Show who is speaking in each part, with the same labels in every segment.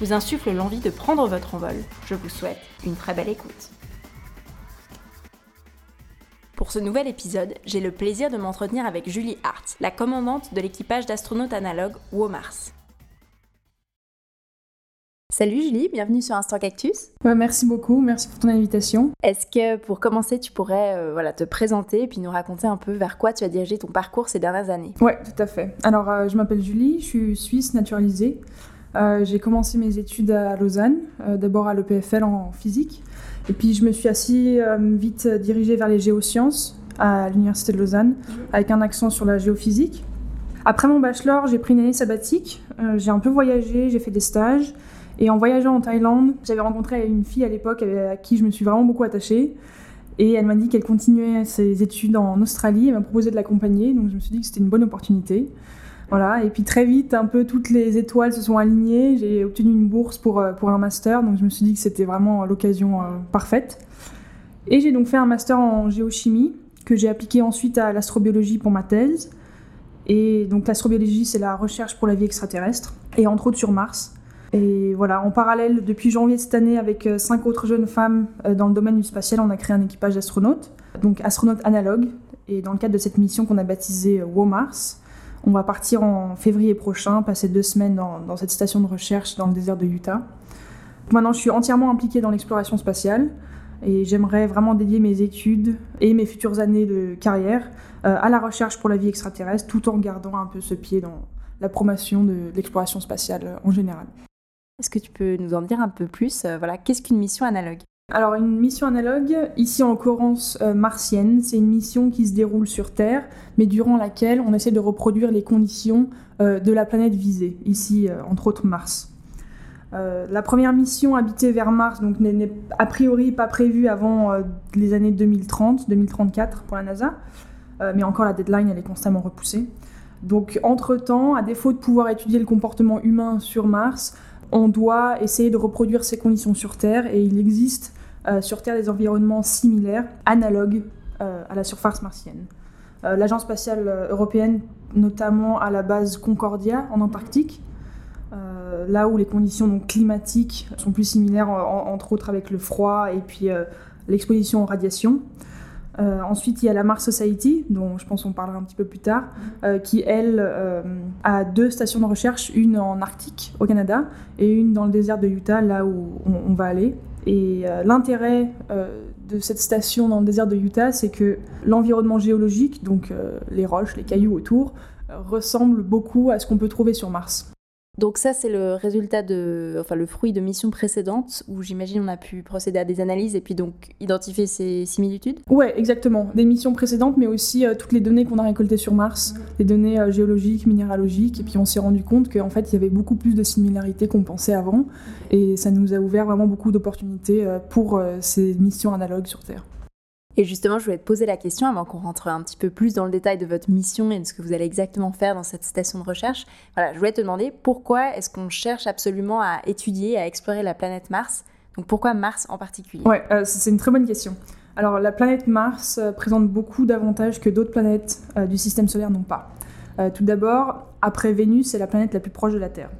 Speaker 1: vous insufflent l'envie de prendre votre envol, je vous souhaite une très belle écoute. Pour ce nouvel épisode, j'ai le plaisir de m'entretenir avec Julie Hart, la commandante de l'équipage d'astronautes analogues WOMARS. Salut Julie, bienvenue sur Instant Cactus.
Speaker 2: merci beaucoup, merci pour ton invitation.
Speaker 1: Est-ce que pour commencer, tu pourrais euh, voilà, te présenter et puis nous raconter un peu vers quoi tu as dirigé ton parcours ces dernières années?
Speaker 2: Ouais, tout à fait. Alors, euh, je m'appelle Julie, je suis suisse naturalisée. Euh, j'ai commencé mes études à Lausanne, d'abord à l'EPFL en physique. Et puis, je me suis assez vite dirigée vers les géosciences à l'Université de Lausanne, avec un accent sur la géophysique. Après mon bachelor, j'ai pris une année sabbatique. j'ai un peu voyagé, j'ai fait des stages. Et en voyageant en Thaïlande, j'avais rencontré une fille à l'époque à qui je me suis vraiment beaucoup attachée. Et elle m'a dit qu'elle continuait ses études en Australie. Elle m'a proposé de l'accompagner. Donc je me suis dit que c'était une bonne opportunité. Voilà. Et puis très vite, un peu toutes les étoiles se sont alignées. J'ai obtenu une bourse pour, euh, pour un master. Donc je me suis dit que c'était vraiment l'occasion euh, parfaite. Et j'ai donc fait un master en géochimie que j'ai appliqué ensuite à l'astrobiologie pour ma thèse. Et donc l'astrobiologie, c'est la recherche pour la vie extraterrestre. Et entre autres sur Mars. Et voilà, en parallèle, depuis janvier de cette année, avec euh, cinq autres jeunes femmes dans le domaine du spatial, on a créé un équipage d'astronautes, donc astronautes analogues. Et dans le cadre de cette mission qu'on a baptisée WOMARS, on va partir en février prochain, passer deux semaines dans, cette station de recherche dans le désert de Utah. Maintenant, je suis entièrement impliquée dans l'exploration spatiale et j'aimerais vraiment dédier mes études et mes futures années de carrière à la recherche pour la vie extraterrestre, tout en gardant un peu ce pied dans la promotion de l'exploration spatiale en général.
Speaker 1: Est-ce que tu peux nous en dire un peu plus euh, Voilà, qu'est-ce qu'une mission analogue?
Speaker 2: Alors une mission analogue, ici en l'occurrence euh, martienne, c'est une mission qui se déroule sur Terre, mais durant laquelle on essaie de reproduire les conditions euh, de la planète visée, ici entre autres Mars. la première mission habitée vers Mars n'est a priori pas prévue avant les années 2030, 2034 pour la NASA, mais encore la deadline elle est constamment repoussée. Donc entre-temps, à défaut de pouvoir étudier le comportement humain sur Mars, on doit essayer de reproduire ces conditions sur Terre et il existe euh, sur Terre des environnements similaires, analogues euh, à la surface martienne. Euh, L'Agence spatiale européenne, notamment à la base Concordia en Antarctique, là où les conditions climatiques sont plus similaires, entre autres avec le froid et puis l'exposition aux radiations. Euh, ensuite, il y a la Mars Society, dont je pense qu'on parlera un petit peu plus tard, euh, qui, elle, euh, a deux stations de recherche, une en Arctique, au Canada, et une dans le désert de Utah, là où on, va aller. Et l'intérêt de cette station dans le désert de Utah, c'est que l'environnement géologique, donc les roches, les cailloux autour, ressemble beaucoup à ce qu'on peut trouver sur Mars.
Speaker 1: Donc ça, c'est le résultat de, enfin le fruit de missions précédentes où j'imagine on a pu procéder à des analyses et puis donc identifier ces similitudes.
Speaker 2: Ouais, exactement. Des missions précédentes, mais aussi euh, toutes les données qu'on a récoltées sur Mars, les données euh, géologiques, minéralogiques, et puis on s'est rendu compte qu'en fait il y avait beaucoup plus de similarités qu'on pensait avant, et ça nous a ouvert vraiment beaucoup d'opportunités euh, pour ces missions analogues sur Terre.
Speaker 1: Et justement, je voulais te poser la question, avant qu'on rentre un petit peu plus dans le détail de votre mission et de ce que vous allez exactement faire dans cette station de recherche. Voilà, je voulais te demander pourquoi est-ce qu'on cherche absolument à étudier, à explorer la planète Mars? Donc pourquoi Mars en particulier?
Speaker 2: Ouais, euh, c'est une très bonne question. Alors la planète Mars euh, présente beaucoup d'avantages que d'autres planètes euh, du système solaire n'ont pas. tout d'abord, après Vénus, c'est la planète la plus proche de la Terre,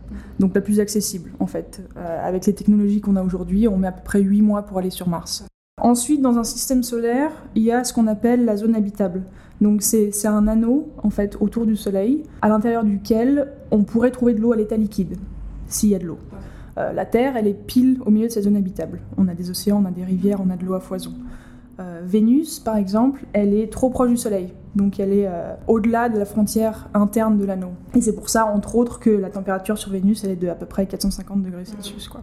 Speaker 2: donc la plus accessible en fait. avec les technologies qu'on a aujourd'hui, on met à peu près 8 mois pour aller sur Mars. Ensuite, dans un système solaire, il y a ce qu'on appelle la zone habitable. Donc c'est un anneau en fait autour du Soleil, à l'intérieur duquel on pourrait trouver de l'eau à l'état liquide, s'il y a de l'eau. Euh, la Terre, elle est pile au milieu de cette zone habitable. On a des océans, on a des rivières, on a de l'eau à foison. Euh, Vénus, par exemple, elle est trop proche du Soleil, donc elle est euh, au-delà de la frontière interne de l'anneau. Et c'est pour ça, entre autres, que la température sur Vénus, elle est de à peu près 450 degrés Celsius. Quoi.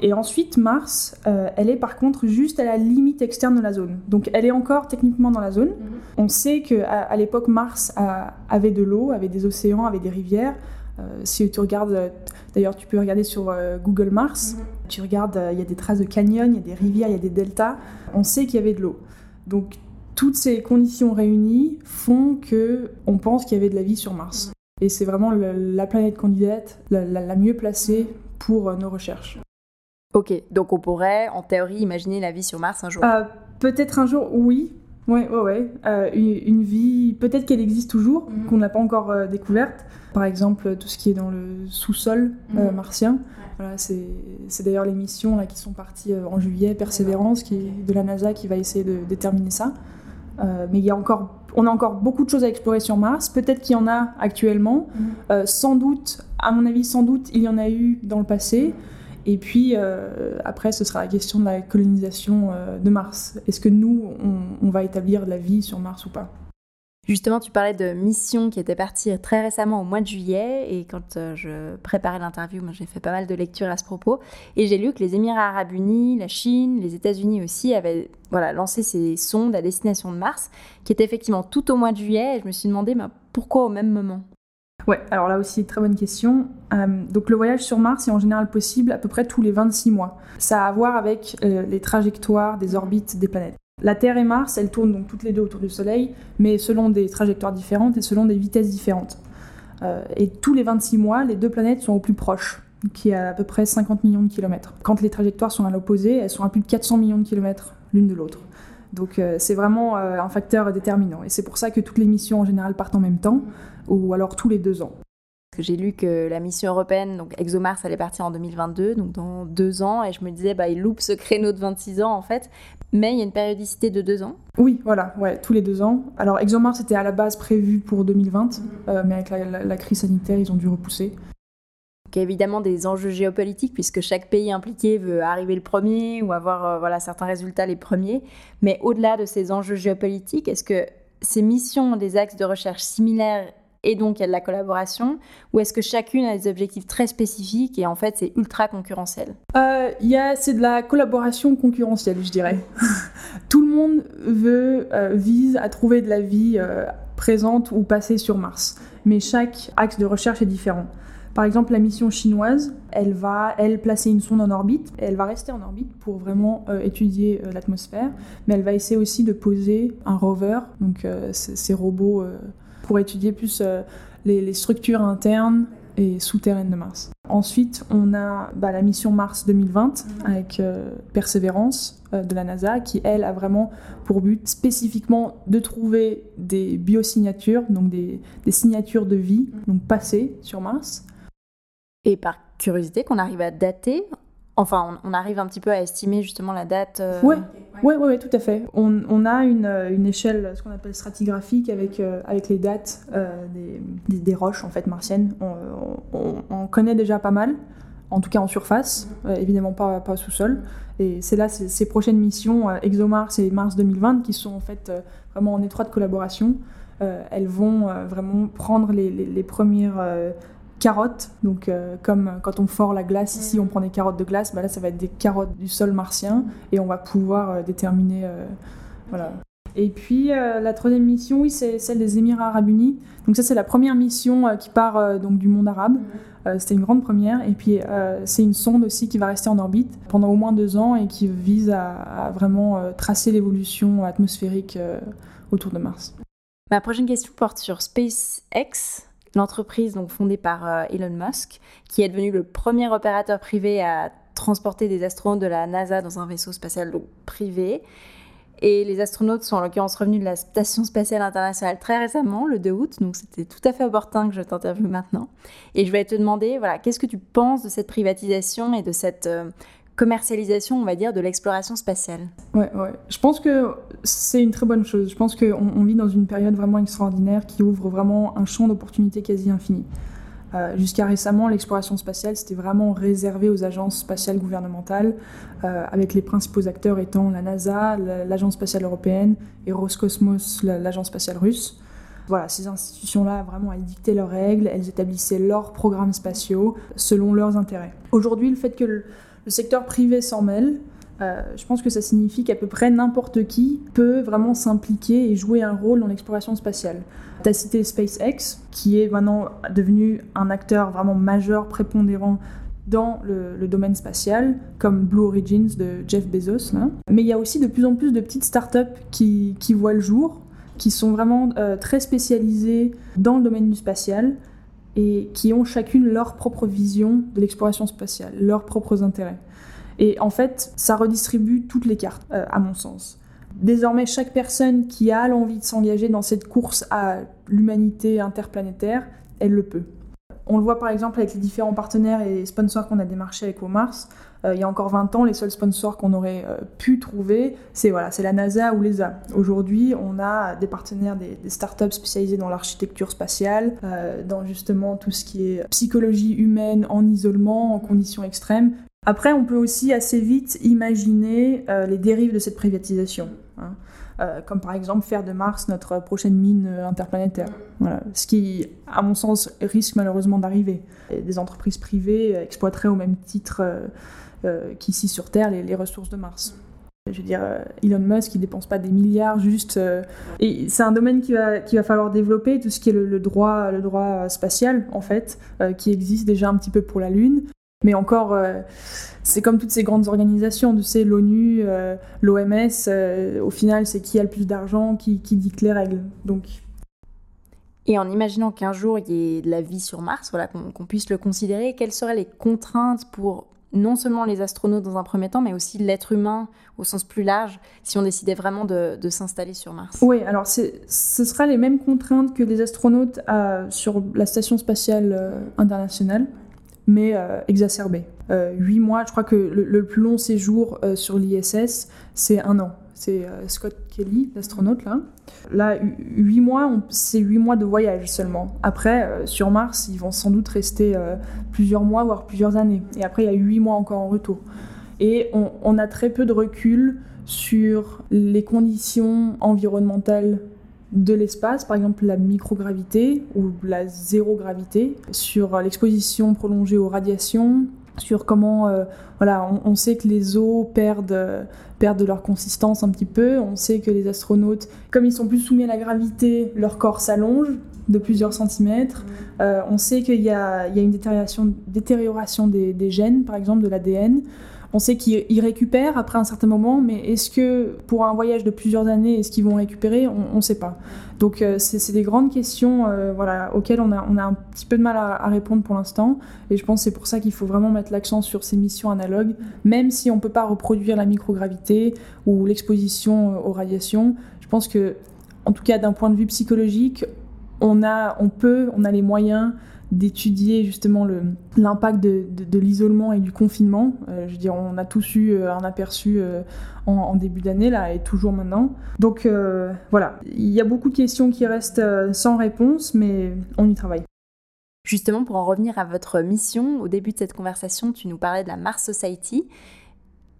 Speaker 2: Et ensuite, Mars, euh, elle est par contre juste à la limite externe de la zone. Donc elle est encore techniquement dans la zone. Mhm. On sait qu'à à, l'époque, Mars avait de l'eau, avait des océans, avait des rivières. si tu regardes, d'ailleurs tu peux regarder sur Google Mars, mhm. tu regardes, il y a des traces de canyons, il y a des rivières, il y a des deltas. On sait qu'il y avait de l'eau. Donc toutes ces conditions réunies font que on pense qu'il y avait de la vie sur Mars. Et c'est vraiment la planète candidate la, mieux placée pour euh, nos recherches.
Speaker 1: Ok, donc on pourrait en théorie imaginer la vie sur Mars un jour
Speaker 2: euh, Peut-être un jour, oui. Ouais, ouais, ouais. Euh, une, vie, peut-être qu'elle existe toujours, mhm. qu'on n'a pas encore découverte. Par exemple, tout ce qui est dans le sous-sol mhm. martien. Voilà, c'est d'ailleurs les missions là, qui sont parties en juillet, Persévérance, qui de la NASA, qui va essayer de déterminer ça. Euh, mais il y a encore, on a encore beaucoup de choses à explorer sur Mars. Peut-être qu'il y en a actuellement. Mhm. Euh, sans doute, à mon avis, sans doute, il y en a eu dans le passé. Et puis euh, après, ce sera la question de la colonisation de Mars. Est-ce que nous, on, va établir de la vie sur Mars ou pas?
Speaker 1: Justement, tu parlais de missions qui étaient parties très récemment au mois de juillet, et quand euh, je préparais l'interview, j'ai fait pas mal de lectures à ce propos, et j'ai lu que les Émirats arabes unis, la Chine, les États-Unis aussi avaient voilà, lancé ces sondes à destination de Mars, qui étaient effectivement tout au mois de juillet, et je me suis demandé bah, pourquoi au même moment?
Speaker 2: Ouais, alors là aussi, très bonne question. Euh, donc le voyage sur Mars est en général possible à peu près tous les 26 mois. Ça a à voir avec euh, les trajectoires des orbites des planètes. La Terre et Mars, elles tournent donc toutes les deux autour du Soleil, mais selon des trajectoires différentes et selon des vitesses différentes. Euh, et tous les 26 mois, les deux planètes sont au plus proche, qui est à peu près 50 millions de kilomètres. Quand les trajectoires sont à l'opposé, elles sont à plus de 400 millions de kilomètres l'une de l'autre. Donc euh, c'est vraiment euh, un facteur déterminant. Et c'est pour ça que toutes les missions en général partent en même temps, ou alors tous les deux ans.
Speaker 1: J'ai lu que la mission européenne, donc ExoMars, allait partir en 2022, donc dans deux ans, et je me disais, bah, il loupe ce créneau de 26 ans en fait, mais il y a une périodicité de deux ans.
Speaker 2: Oui, voilà, ouais, tous les deux ans. Alors ExoMars était à la base prévu pour 2020, euh, mais avec la, crise sanitaire, ils ont dû repousser.
Speaker 1: Il y a évidemment des enjeux géopolitiques puisque chaque pays impliqué veut arriver le premier ou avoir euh, voilà, certains résultats les premiers. Mais au-delà de ces enjeux géopolitiques, est-ce que ces missions ont des axes de recherche similaires et donc il y a de la collaboration Ou est-ce que chacune a des objectifs très spécifiques et en fait c'est ultra concurrentiel?
Speaker 2: Euh, C'est de la collaboration concurrentielle, je dirais. Tout le monde euh, vise à trouver de la vie présente ou passée sur Mars, mais chaque axe de recherche est différent. Par exemple, la mission chinoise, elle va, elle, placer une sonde en orbite. Elle va rester en orbite pour vraiment euh, étudier l'atmosphère, mais elle va essayer aussi de poser un rover, donc ces robots pour étudier plus euh, les, structures internes et souterraines de Mars. Ensuite, on a bah, la mission Mars 2020 avec euh, Persévérance euh, de la NASA qui, elle, a vraiment pour but spécifiquement de trouver des biosignatures, donc des, des signatures de vie, donc passées sur Mars.
Speaker 1: Et par curiosité, qu'on arrive à dater Enfin, on, arrive un petit peu à estimer justement la date.
Speaker 2: Oui, ouais, ouais, tout à fait. On, a une, une, échelle, ce qu'on appelle stratigraphique, avec, euh, avec les dates euh, des, des, roches en fait martiennes. On, connaît déjà pas mal, en tout cas en surface, euh, évidemment pas, pas sous-sol. Et c'est là ces prochaines missions, ExoMars et Mars 2020, qui sont en fait vraiment en étroite collaboration. elles vont vraiment prendre les premières carottes. Donc, euh, comme quand on fort la glace, ici on prend des carottes de glace, bah là ça va être des carottes du sol martien et on va pouvoir euh, déterminer. Euh, voilà. Et puis la troisième mission, oui, c'est celle des Émirats Arabes Unis. Donc, ça, c'est la première mission qui part donc, du monde arabe. C'était une grande première. Et puis, c'est une sonde aussi qui va rester en orbite pendant au moins deux ans et qui vise à, à vraiment tracer l'évolution atmosphérique autour de Mars.
Speaker 1: Ma prochaine question porte sur SpaceX l'entreprise donc fondée par euh, Elon Musk, qui est devenu le premier opérateur privé à transporter des astronautes de la NASA dans un vaisseau spatial privé. Et les astronautes sont en l'occurrence revenus de la Station spatiale internationale très récemment, le 2 août, donc c'était tout à fait opportun que je t'interviewe maintenant. Et je vais te demander, voilà, qu'est-ce que tu penses de cette privatisation et de cette euh, commercialisation, on va dire, de l'exploration spatiale.
Speaker 2: Ouais, ouais. Je pense que c'est une très bonne chose. Je pense qu'on on vit dans une période vraiment extraordinaire qui ouvre vraiment un champ d'opportunités quasi infini. Euh, jusqu'à récemment, l'exploration spatiale, c'était vraiment réservé aux agences spatiales gouvernementales, euh, avec les principaux acteurs étant la NASA, l'Agence spatiale européenne et Roscosmos, l'Agence spatiale russe. Voilà, ces institutions-là, vraiment, elles dictaient leurs règles, elles établissaient leurs programmes spatiaux selon leurs intérêts. Aujourd'hui, le fait que le secteur privé s'en mêle. Euh, je pense que ça signifie qu'à peu près n'importe qui peut vraiment s'impliquer et jouer un rôle dans l'exploration spatiale. Tu as cité SpaceX, qui est maintenant devenu un acteur vraiment majeur, prépondérant dans le, domaine spatial, comme Blue Origins de Jeff Bezos. Mais il y a aussi de plus en plus de petites startups qui, qui voient le jour, qui sont vraiment euh, très spécialisées dans le domaine du spatial et qui ont chacune leur propre vision de l'exploration spatiale, leurs propres intérêts. Et en fait, ça redistribue toutes les cartes, euh, à mon sens. Désormais, chaque personne qui a l'envie de s'engager dans cette course à l'humanité interplanétaire, elle le peut. On le voit par exemple avec les différents partenaires et sponsors qu'on a démarchés avec Mars. Euh, il y a encore 20 ans, les seuls sponsors qu'on aurait euh, pu trouver, c'est voilà, la NASA ou l'ESA. Aujourd'hui, on a des partenaires, des, startups spécialisées dans l'architecture spatiale, euh, dans justement tout ce qui est psychologie humaine en isolement, en conditions extrêmes. Après, on peut aussi assez vite imaginer les dérives de cette privatisation. Hein. Comme par exemple faire de Mars notre prochaine mine interplanétaire. Ce qui, à mon sens, risque malheureusement d'arriver. Des entreprises privées exploiteraient au même titre qu'ici sur Terre les, ressources de Mars. Je veux dire, Elon Musk, il dépense pas des milliards juste. et c'est un domaine qui va, qui va falloir développer, tout ce qui est le, droit, le droit spatial, en fait, qui existe déjà un petit peu pour la Lune. Mais encore, euh, c'est comme toutes ces grandes organisations, tu sais, l'ONU, euh, l'OMS, euh, au final, c'est qui a le plus d'argent, qui, dicte les règles. Donc.
Speaker 1: Et en imaginant qu'un jour il y ait de la vie sur Mars, voilà, qu'on puisse le considérer, quelles seraient les contraintes pour non seulement les astronautes dans un premier temps, mais aussi l'être humain au sens plus large, si on décidait vraiment de, s'installer sur Mars
Speaker 2: Oui, alors ce sera les mêmes contraintes que les astronautes sur la station spatiale internationale mais euh, exacerbé. Euh, huit mois, je crois que le, plus long séjour euh, sur l'ISS, c'est un an. C'est Scott Kelly, l'astronaute, là. Là, huit mois, c'est huit mois de voyage seulement. Après, sur Mars, ils vont sans doute rester plusieurs mois, voire plusieurs années. Et après, il y a huit mois encore en retour. Et on, on a très peu de recul sur les conditions environnementales de l'espace, par exemple la microgravité ou la zérogravité, sur l'exposition prolongée aux radiations, sur comment euh, voilà, on, sait que les eaux perdent, perdent de leur consistance un petit peu, on sait que les astronautes, comme ils sont plus soumis à la gravité, leur corps s'allonge de plusieurs centimètres, euh, on sait qu'il y, a, une détérioration, détérioration des, des, gènes, par exemple de l'ADN, on sait qu'ils récupèrent après un certain moment, mais est-ce que pour un voyage de plusieurs années, est-ce qu'ils vont récupérer? On ne sait pas. Donc euh, c'est des grandes questions euh, voilà, auxquelles on a, un petit peu de mal à, répondre pour l'instant. Et je pense que c'est pour ça qu'il faut vraiment mettre l'accent sur ces missions analogues, même si on ne peut pas reproduire la microgravité ou l'exposition euh, aux radiations. Je pense que, en tout cas d'un point de vue psychologique, on, a, on peut, on a les moyens d'étudier justement l'impact de, de, l'isolement et du confinement. Euh, je veux dire, on a tous eu euh, un aperçu euh, en, début d'année là et toujours maintenant. Donc voilà, il y a beaucoup de questions qui restent sans réponse, mais on y travaille.
Speaker 1: Justement, pour en revenir à votre mission, au début de cette conversation, tu nous parlais de la Mars Society.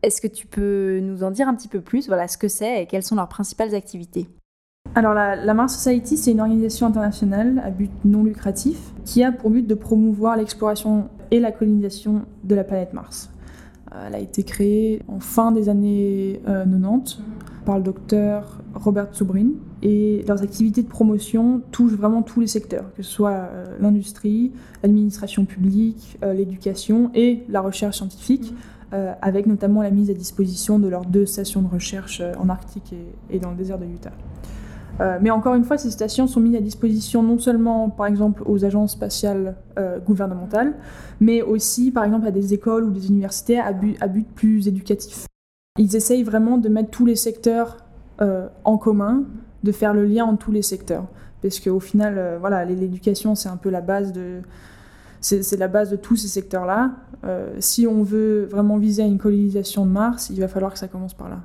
Speaker 1: Est-ce que tu peux nous en dire un petit peu plus, voilà, ce que c'est et quelles sont leurs principales activités?
Speaker 2: Alors la, Mars Society, c'est une organisation internationale à but non lucratif qui a pour but de promouvoir l'exploration et la colonisation de la planète Mars. Euh, elle a été créée en fin des années 90 euh, par le docteur Robert Zubrin et leurs activités de promotion touchent vraiment tous les secteurs, que ce soit euh, l'industrie, l'administration publique, l'éducation et la recherche scientifique, avec notamment la mise à disposition de leurs deux stations de recherche en Arctique et dans le désert de Utah. Euh, mais encore une fois, ces stations sont mises à disposition non seulement, par exemple, aux agences spatiales euh, gouvernementales, mais aussi, par exemple, à des écoles ou des universités à but, plus éducatif. Ils essayent vraiment de mettre tous les secteurs euh, en commun, de faire le lien entre tous les secteurs. Parce qu'au final, voilà, l'éducation, c'est un peu la base de... C'est la base de tous ces secteurs-là. si on veut vraiment viser à une colonisation de Mars, il va falloir que ça commence par là.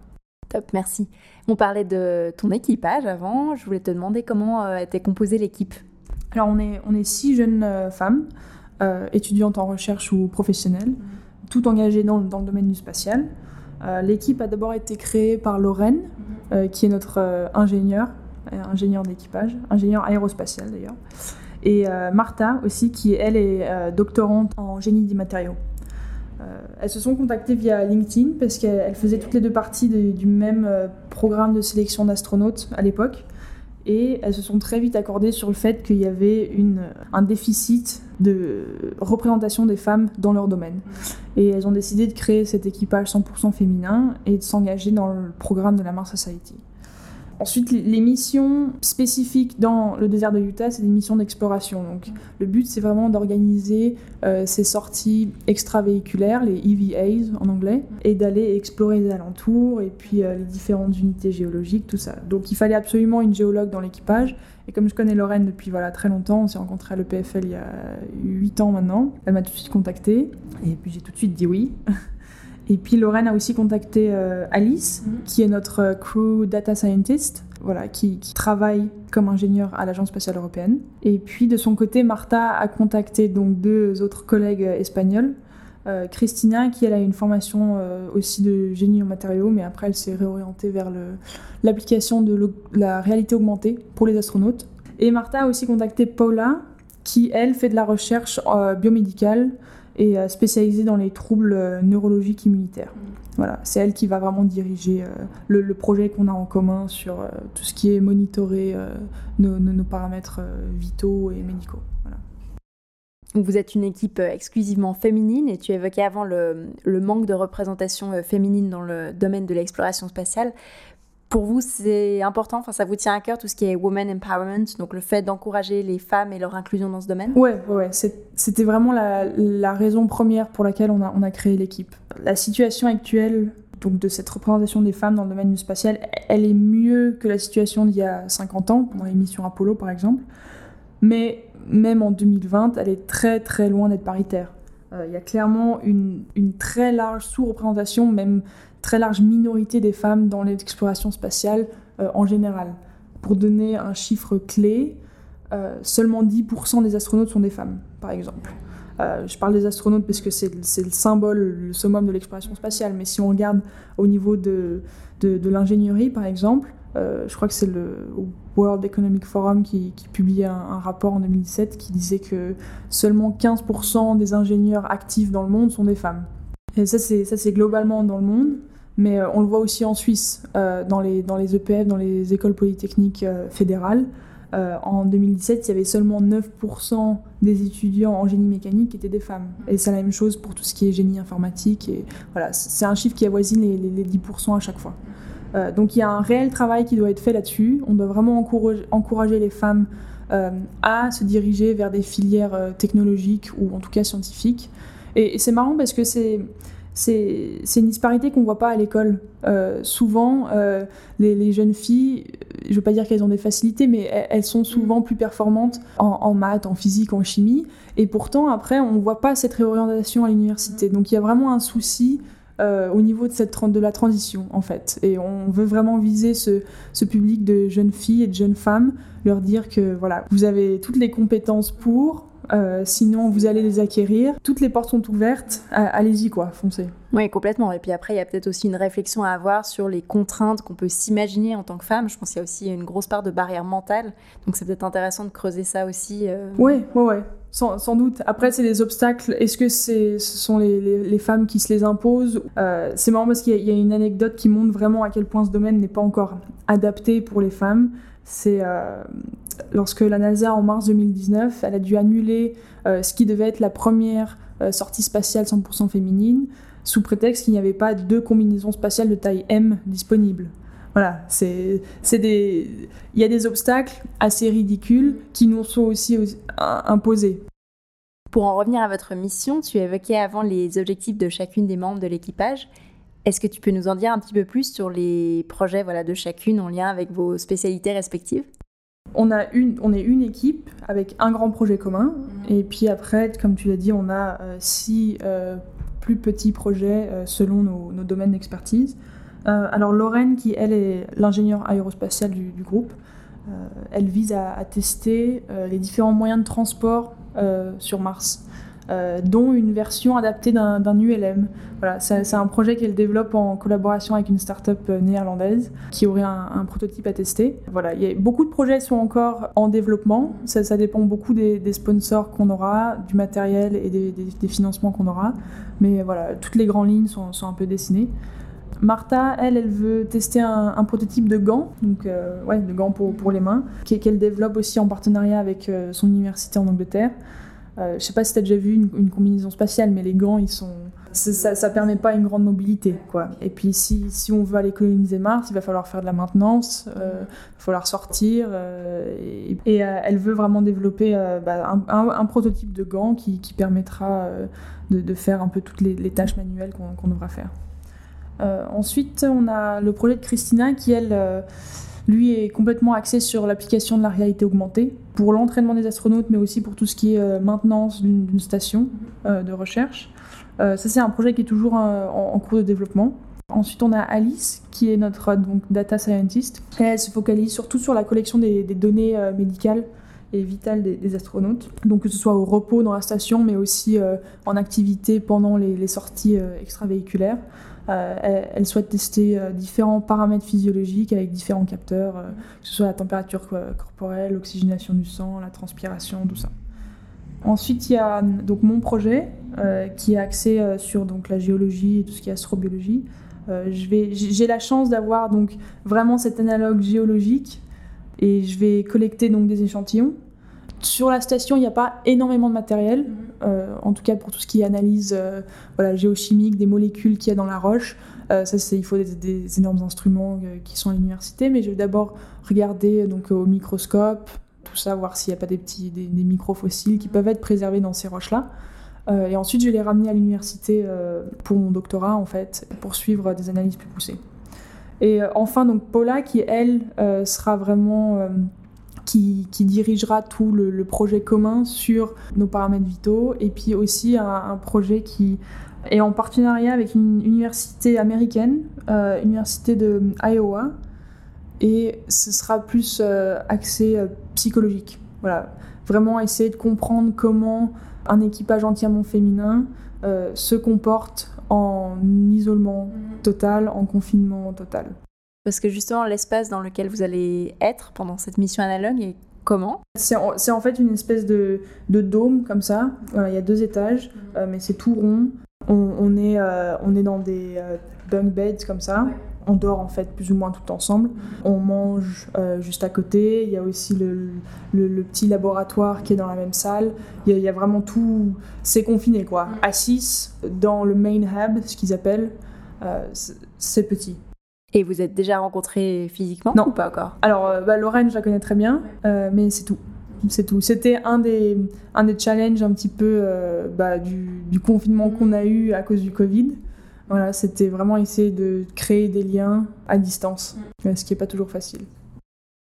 Speaker 1: Top, merci. On parlait de ton équipage avant. Je voulais te demander comment euh, était composée l'équipe.
Speaker 2: Alors, on est, on est six jeunes euh, femmes, euh, étudiantes en recherche ou professionnelles, toutes engagées dans, dans le domaine du spatial. L'équipe a d'abord été créée par Lorraine, qui est notre ingénieur, ingénieur d'équipage, ingénieur aérospatial d'ailleurs. Et Martha aussi, qui elle est doctorante en génie des matériaux. Euh, elles se sont contactées via LinkedIn parce qu'elles faisaient toutes les deux partie du même euh, programme de sélection d'astronautes à l'époque. et elles se sont très vite accordées sur le fait qu'il y avait un déficit de représentation des femmes dans leur domaine. Et elles ont décidé de créer cet équipage 100% féminin et de s'engager dans le programme de la Mars Society. Ensuite, les missions spécifiques dans le désert de Utah, c'est des missions d'exploration. Donc, le but, c'est vraiment d'organiser euh, ces sorties extravéhiculaires, les EVAs en anglais, et d'aller explorer les alentours et puis euh, les différentes unités géologiques, tout ça. Donc, il fallait absolument une géologue dans l'équipage. Et comme je connais Lorraine depuis voilà, très longtemps, on s'est rencontrés à l'EPFL il y a 8 ans maintenant, elle m'a tout de suite contactée. Et puis, j'ai tout de suite dit oui. Et puis Lorraine a aussi contacté euh, Alice, mhm. qui est notre euh, crew data scientist, voilà, qui, travaille comme ingénieur à l'Agence spatiale européenne. Et puis de son côté, Martha a contacté donc deux autres collègues euh, espagnols. Christina, qui elle a une formation aussi de génie en matériaux, mais après elle s'est réorientée vers l'application de la réalité augmentée pour les astronautes. Et Martha a aussi contacté Paula, qui elle fait de la recherche biomédicale et euh, spécialisée dans les troubles euh, neurologiques immunitaires. Mm. Voilà, c'est elle qui va vraiment diriger euh, le, projet qu'on a en commun sur tout ce qui est monitorer nos, paramètres vitaux et médicaux.
Speaker 1: Vous êtes une équipe exclusivement féminine et tu évoquais avant le manque de représentation féminine dans le domaine de l'exploration spatiale pour vous, c'est important, enfin, ça vous tient à cœur tout ce qui est women empowerment, donc le fait d'encourager les femmes et leur inclusion dans ce domaine?
Speaker 2: Ouais, ouais, c'était vraiment la, raison première pour laquelle on a, créé l'équipe. La situation actuelle donc de cette représentation des femmes dans le domaine spatial, elle est mieux que la situation d'il y a 50 ans, pendant les missions Apollo par exemple, mais même en 2020, elle est très très loin d'être paritaire. Euh, il y a clairement une très large sous-représentation, même très large minorité des femmes dans l'exploration spatiale euh, en général. Pour donner un chiffre clé, euh, seulement 10% des astronautes sont des femmes, par exemple. Euh, je parle des astronautes parce que c'est le symbole, le summum de l'exploration spatiale, mais si on regarde au niveau de, de, l'ingénierie, par exemple, je crois que c'est le World Economic Forum qui, qui publiait un, un, rapport en 2017 qui disait que seulement 15% des ingénieurs actifs dans le monde sont des femmes. Et ça, c'est globalement dans le monde. Mais euh, on le voit aussi en Suisse, euh, dans, les, dans les EPF, dans les écoles polytechniques euh, fédérales. en 2017, il y avait seulement 9% des étudiants en génie mécanique qui étaient des femmes. Et c'est la même chose pour tout ce qui est génie informatique. Et voilà, c'est un chiffre qui avoisine les, les, 10% à chaque fois. donc il y a un réel travail qui doit être fait là-dessus. On doit vraiment encourager, encourager les femmes à se diriger vers des filières technologiques ou en tout cas scientifiques. et c'est marrant parce que c'est c'est une disparité qu'on voit pas à l'école. Euh, souvent, euh, les, jeunes filles, je veux pas dire qu'elles ont des facilités, mais elles, sont souvent plus performantes en, maths, en physique, en chimie. Et pourtant, après, on voit pas cette réorientation à l'université. Donc il y a vraiment un souci euh, au niveau de, cette, de la transition, en fait. Et on veut vraiment viser ce, ce, public de jeunes filles et de jeunes femmes, leur dire que voilà, vous avez toutes les compétences pour, euh, sinon, vous allez les acquérir. Toutes les portes sont ouvertes. Allez-y, quoi, foncez.
Speaker 1: Oui, complètement. Et puis après, il y a peut-être aussi une réflexion à avoir sur les contraintes qu'on peut s'imaginer en tant que femme. Je pense qu'il y a aussi une grosse part de barrière mentale. Donc, c'est peut-être intéressant de creuser ça aussi.
Speaker 2: Oui, oui, oui. Sans, doute. Après, c'est des obstacles. Est-ce que ce sont les, femmes qui se les imposent? Euh, C'est marrant parce qu'il y, a une anecdote qui montre vraiment à quel point ce domaine n'est pas encore adapté pour les femmes. C'est euh, lorsque la NASA, en mars 2019, elle a dû annuler euh, ce qui devait être la première euh, sortie spatiale 100% féminine, sous prétexte qu'il n'y avait pas de combinaison spatiale de taille M disponible. Voilà, c'est des, il y a des obstacles assez ridicules qui nous sont aussi imposés.
Speaker 1: Pour en revenir à votre mission, tu évoquais avant les objectifs de chacune des membres de l'équipage. Est-ce que tu peux nous en dire un petit peu plus sur les projets voilà, de chacune en lien avec vos spécialités respectives?
Speaker 2: On, a une, on est une équipe avec un grand projet commun. Mhm. Et puis après, comme tu l'as dit, on a euh, six euh, plus petits projets euh, selon nos, domaines d'expertise. alors Lorraine, qui elle est l'ingénieure aérospatiale du, groupe, elle vise à tester les différents moyens de transport sur Mars. Euh, dont une version adaptée d'un ULM. Voilà, c'est un projet qu'elle développe en collaboration avec une start-up euh, néerlandaise qui aurait un, prototype à tester. Voilà, il y a, beaucoup de projets sont encore en développement. Ça, dépend beaucoup des, sponsors qu'on aura, du matériel et des, financements qu'on aura. Mais voilà, toutes les grandes lignes sont, un peu dessinées. Martha, elle, elle veut tester un, prototype de gants, donc ouais, de gants pour les mains, qu'elle développe aussi en partenariat avec son université en Angleterre. Euh, je sais pas si tu as déjà vu une, combinaison spatiale, mais les gants, ils sont. Ça, ça permet pas une grande mobilité, quoi. Et puis, si, si, on veut aller coloniser Mars, il va falloir faire de la maintenance, euh, il va falloir sortir. Euh, et, elle veut vraiment développer bah, un, prototype de gants qui, qui permettra de, faire un peu toutes les, tâches manuelles qu'on devra faire. ensuite, on a le projet de Christina qui, elle lui est complètement axé sur l'application de la réalité augmentée pour l'entraînement des astronautes, mais aussi pour tout ce qui est euh, maintenance d'une station euh, de recherche. Euh, ça, c'est un projet qui est toujours en, cours de développement. Ensuite, on a Alice, qui est notre donc, data scientist. elle se focalise surtout sur la collection des, données médicales et vitales des, astronautes. Donc, que ce soit au repos dans la station, mais aussi en activité pendant les, les sorties extravéhiculaires. Euh, elle, souhaite tester euh, différents paramètres physiologiques avec différents capteurs, euh, que ce soit la température corporelle, l'oxygénation du sang, la transpiration, tout ça. Ensuite, il y a donc mon projet qui est axé sur donc la géologie et tout ce qui est astrobiologie. j'ai la chance d'avoir donc vraiment cet analogue géologique et je vais collecter donc des échantillons sur la station, il n'y a pas énormément de matériel, mhm. En tout cas pour tout ce qui est analyse euh, voilà, géochimique des molécules qu'il y a dans la roche. Euh, ça, il faut des, énormes instruments qui sont à l'université, mais je vais d'abord regarder donc, au microscope, tout ça, voir s'il n'y a pas des petits des, microfossiles qui peuvent être préservés dans ces roches-là. et ensuite, je vais les ramener à l'université pour mon doctorat, en fait, pour suivre des analyses plus poussées. Et enfin, donc Paula, qui elle sera vraiment qui, dirigera tout le, projet commun sur nos paramètres vitaux, et puis aussi un, projet qui est en partenariat avec une université américaine, euh, université de Iowa, et ce sera plus euh, axé euh, psychologique. Voilà, vraiment essayer de comprendre comment un équipage entièrement féminin se comporte en isolement mhm. total, en confinement total.
Speaker 1: Parce que justement, l'espace dans lequel vous allez être pendant cette mission analogue est comment
Speaker 2: C'est en, fait une espèce de, dôme comme ça. il y a deux étages, mhm. euh, mais c'est tout rond. On, est, euh, on est dans des euh, bunk beds comme ça. On dort en fait plus ou moins tout ensemble. Mhm. On mange juste à côté. Il y a aussi le, le, petit laboratoire qui est dans la même salle. Il y a, vraiment tout. C'est confiné quoi. Mhm. À 6, dans le main hub, ce qu'ils appellent, c'est petit.
Speaker 1: Et vous êtes déjà rencontrés physiquement
Speaker 2: Non.
Speaker 1: ou pas encore?
Speaker 2: Alors, euh, bah, Lorraine, je la connais très bien, euh, mais c'est tout. C'est tout. C'était un des, un des challenges un petit peu euh, bah, du, du, confinement qu'on a eu à cause du Covid. Voilà, c'était vraiment essayer de créer des liens à distance, mm. ce qui n'est pas toujours facile.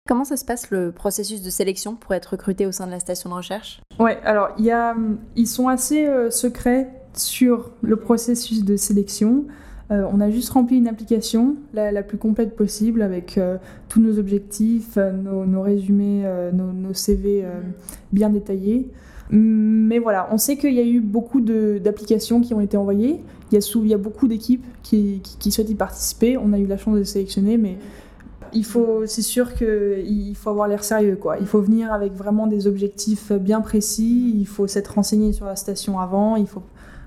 Speaker 1: Comment ça se passe le processus de sélection pour être recruté au sein de la station de recherche?
Speaker 2: Ouais, alors y a, ils sont assez secrets sur le processus de sélection. Euh, on a juste rempli une application la, plus complète possible avec euh, tous nos objectifs, euh, nos, résumés, nos, CV bien détaillés. Mais voilà, on sait qu'il y a eu beaucoup d'applications qui ont été envoyées. Il y a, il y a beaucoup d'équipes qui, souhaitent y participer. On a eu la chance de sélectionner, mais il faut, c'est sûr qu'il faut avoir l'air sérieux, quoi. Il faut venir avec vraiment des objectifs bien précis. Il faut s'être renseigné sur la station avant. Il faut,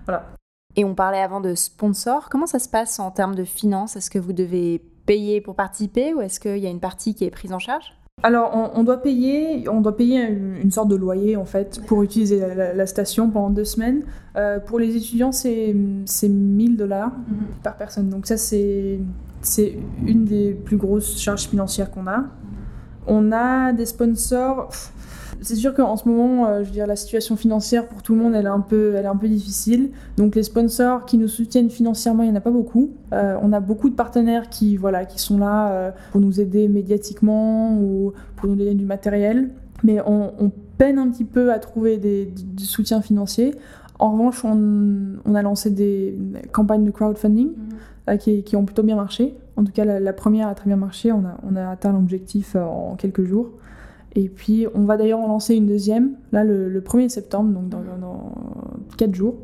Speaker 2: voilà.
Speaker 1: Et on parlait avant de sponsors. Comment ça se passe en termes de finances? Est-ce que vous devez payer pour participer ou est-ce qu'il y a une partie qui est prise en charge?
Speaker 2: Alors, on, doit payer, on doit payer une, sorte de loyer en fait pour utiliser la, station pendant deux semaines. Euh, pour les étudiants, c'est 1000 dollars mhm. par personne. Donc ça, c'est une des plus grosses charges financières qu'on a. On a des sponsors c'est sûr qu'en ce moment, euh, je veux dire, la situation financière pour tout le monde, elle est un peu, elle est un peu difficile. Donc les sponsors qui nous soutiennent financièrement, il n'y en a pas beaucoup. Euh, on a beaucoup de partenaires qui, voilà, qui sont là euh, pour nous aider médiatiquement ou pour nous donner du matériel. Mais on, peine un petit peu à trouver des, du soutien financier. En revanche, on, a lancé des campagnes de crowdfunding mhm. qui, ont plutôt bien marché. En tout cas, la, première a très bien marché. On a, on a atteint l'objectif en quelques jours. Et puis, on va d'ailleurs en lancer une deuxième, là, le, 1er septembre, donc dans, dans 4 jours.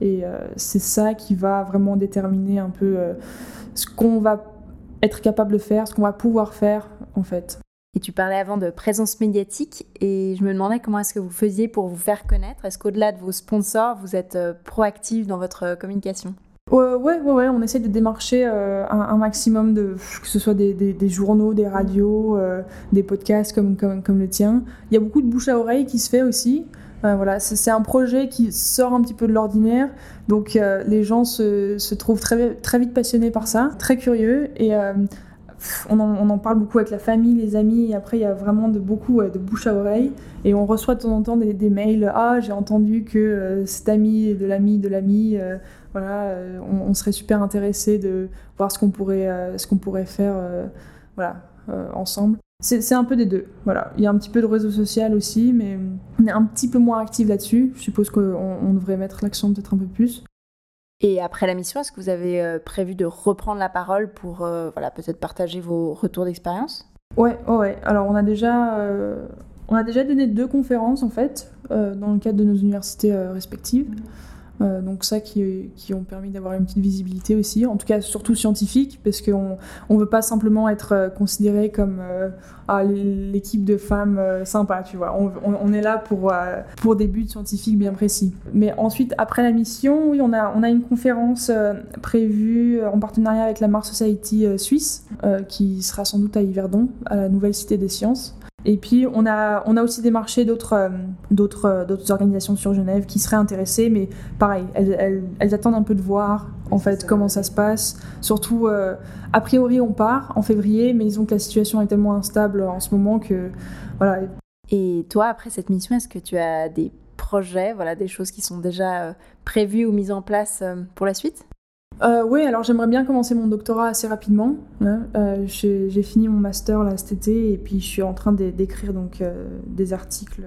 Speaker 2: Et euh, c'est ça qui va vraiment déterminer un peu euh, ce qu'on va être capable de faire, ce qu'on va pouvoir faire, en fait.
Speaker 1: Et tu parlais avant de présence médiatique, et je me demandais comment est-ce que vous faisiez pour vous faire connaître Est-ce qu'au-delà de vos sponsors, vous êtes euh, proactif dans votre communication?
Speaker 2: Ouais, ouais, ouais, on essaie de démarcher un, maximum de, que ce soit des, journaux, des radios, des podcasts comme, comme, comme, le tien. Il y a beaucoup de bouche à oreille qui se fait aussi. voilà, c'est un projet qui sort un petit peu de l'ordinaire, donc les gens se, se, trouvent très, très vite passionnés par ça, très curieux, et on en, parle beaucoup avec la famille, les amis, et après il y a vraiment de beaucoup de bouche à oreille, et on reçoit de temps en temps des, mails, ah j'ai entendu que euh, cet ami de l'ami de l'ami, euh, voilà, euh, on, serait super intéressé de voir ce qu'on pourrait, pourrait faire, voilà, ensemble. C'est un peu des deux, voilà. Il y a un petit peu de réseau social aussi, mais on est un petit peu moins actif là-dessus. Je suppose qu'on devrait mettre l'accent peut-être un peu plus.
Speaker 1: Et après la mission, est-ce que vous avez euh, prévu de reprendre la parole pour euh, voilà, peut-être partager vos retours d'expérience?
Speaker 2: Ouais, ouais. Alors euh, on a déjà donné deux conférences en fait dans le cadre de nos universités respectives. Euh, donc ça qui, qui ont permis d'avoir une petite visibilité aussi, en tout cas surtout scientifique, parce qu'on ne veut pas simplement être euh, considéré comme euh, ah, l'équipe de femmes sympa, tu vois. On, on, est là pour, pour des buts scientifiques bien précis. Mais ensuite, après la mission, oui, on a, on a une conférence prévue en partenariat avec la Mars Society suisse, qui sera sans doute à Yverdon, à la Nouvelle Cité des Sciences. Et puis, on a, on a aussi démarché d'autres, euh, d'autres, euh, d'autres organisations sur Genève qui seraient intéressées, mais pareil, elles, elles, attendent un peu de voir en fait comment ça se passe. Surtout, euh, a priori, on part en février, mais disons que la situation est tellement instable en ce moment que voilà.
Speaker 1: Et toi, après cette mission, est-ce que tu as des projets, voilà, des choses qui sont déjà prévues ou mises en place pour la suite?
Speaker 2: Euh, oui, alors j'aimerais bien commencer mon doctorat assez rapidement. Hein. Euh, j'ai fini mon master là cet été et puis je suis en train d'écrire donc euh, des articles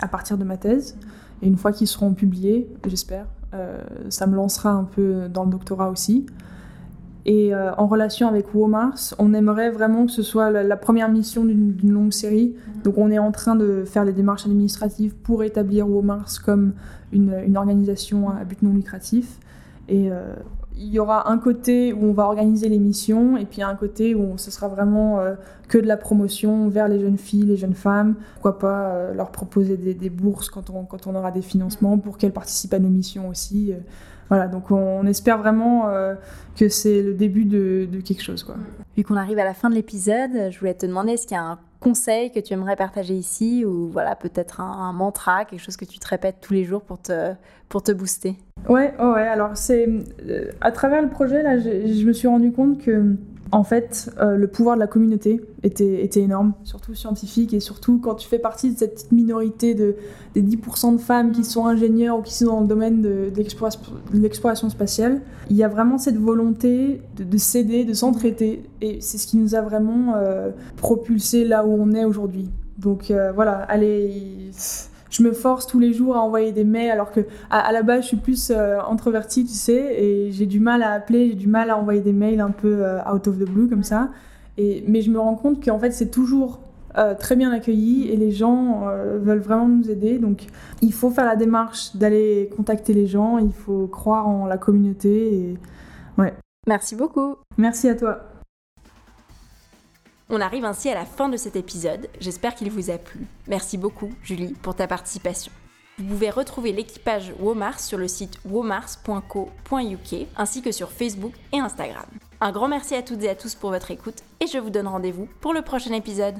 Speaker 2: à partir de ma thèse. Et une fois qu'ils seront publiés, j'espère, ça me lancera un peu dans le doctorat aussi. Et en relation avec WOMARS, on aimerait vraiment que ce soit la, première mission d'une longue série. Donc on est en train de faire les démarches administratives pour établir WOMARS comme une, une organisation à but non lucratif. Et il y aura un côté où on va organiser l'émission et puis un côté où ce sera vraiment euh, que de la promotion vers les jeunes filles, les jeunes femmes. Pourquoi pas euh, leur proposer des, bourses quand on, quand on aura des financements pour qu'elles participent à nos missions aussi. Euh. voilà, donc on, espère vraiment que c'est le début de, de, quelque chose. Quoi.
Speaker 1: Vu qu'on arrive à la fin de l'épisode, je voulais te demander est-ce qu'il y a un conseil que tu aimerais partager ici ou voilà peut-être un, mantra, quelque chose que tu te répètes tous les jours pour te, pour te booster?
Speaker 2: Ouais, ouais, alors c'est euh, à travers le projet là, je me suis rendu compte que en fait, euh, le pouvoir de la communauté était, était, énorme, surtout scientifique, et surtout quand tu fais partie de cette petite minorité de, des 10% de femmes qui sont ingénieurs ou qui sont dans le domaine de, l'exploration spatiale. Il y a vraiment cette volonté de, de s'aider, de s'entraider, et c'est ce qui nous a vraiment euh, propulsé là où on est aujourd'hui. Donc euh, voilà, allez je me force tous les jours à envoyer des mails alors que à, la base je suis plus euh, introvertie tu sais et j'ai du mal à appeler j'ai du mal à envoyer des mails un peu euh, out of the blue comme ça. Et mais je me rends compte qu'en fait c'est toujours euh, très bien accueilli et les gens veulent vraiment nous aider. Donc il faut faire la démarche d'aller contacter les gens il faut croire en la communauté et ouais.
Speaker 1: Merci beaucoup.
Speaker 2: Merci à toi
Speaker 1: on arrive ainsi à la fin de cet épisode, j'espère qu'il vous a plu. Merci beaucoup Julie pour ta participation. Vous pouvez retrouver l'équipage Womars sur le site womars.co.uk ainsi que sur Facebook et Instagram. Un grand merci à toutes et à tous pour votre écoute et je vous donne rendez-vous pour le prochain épisode.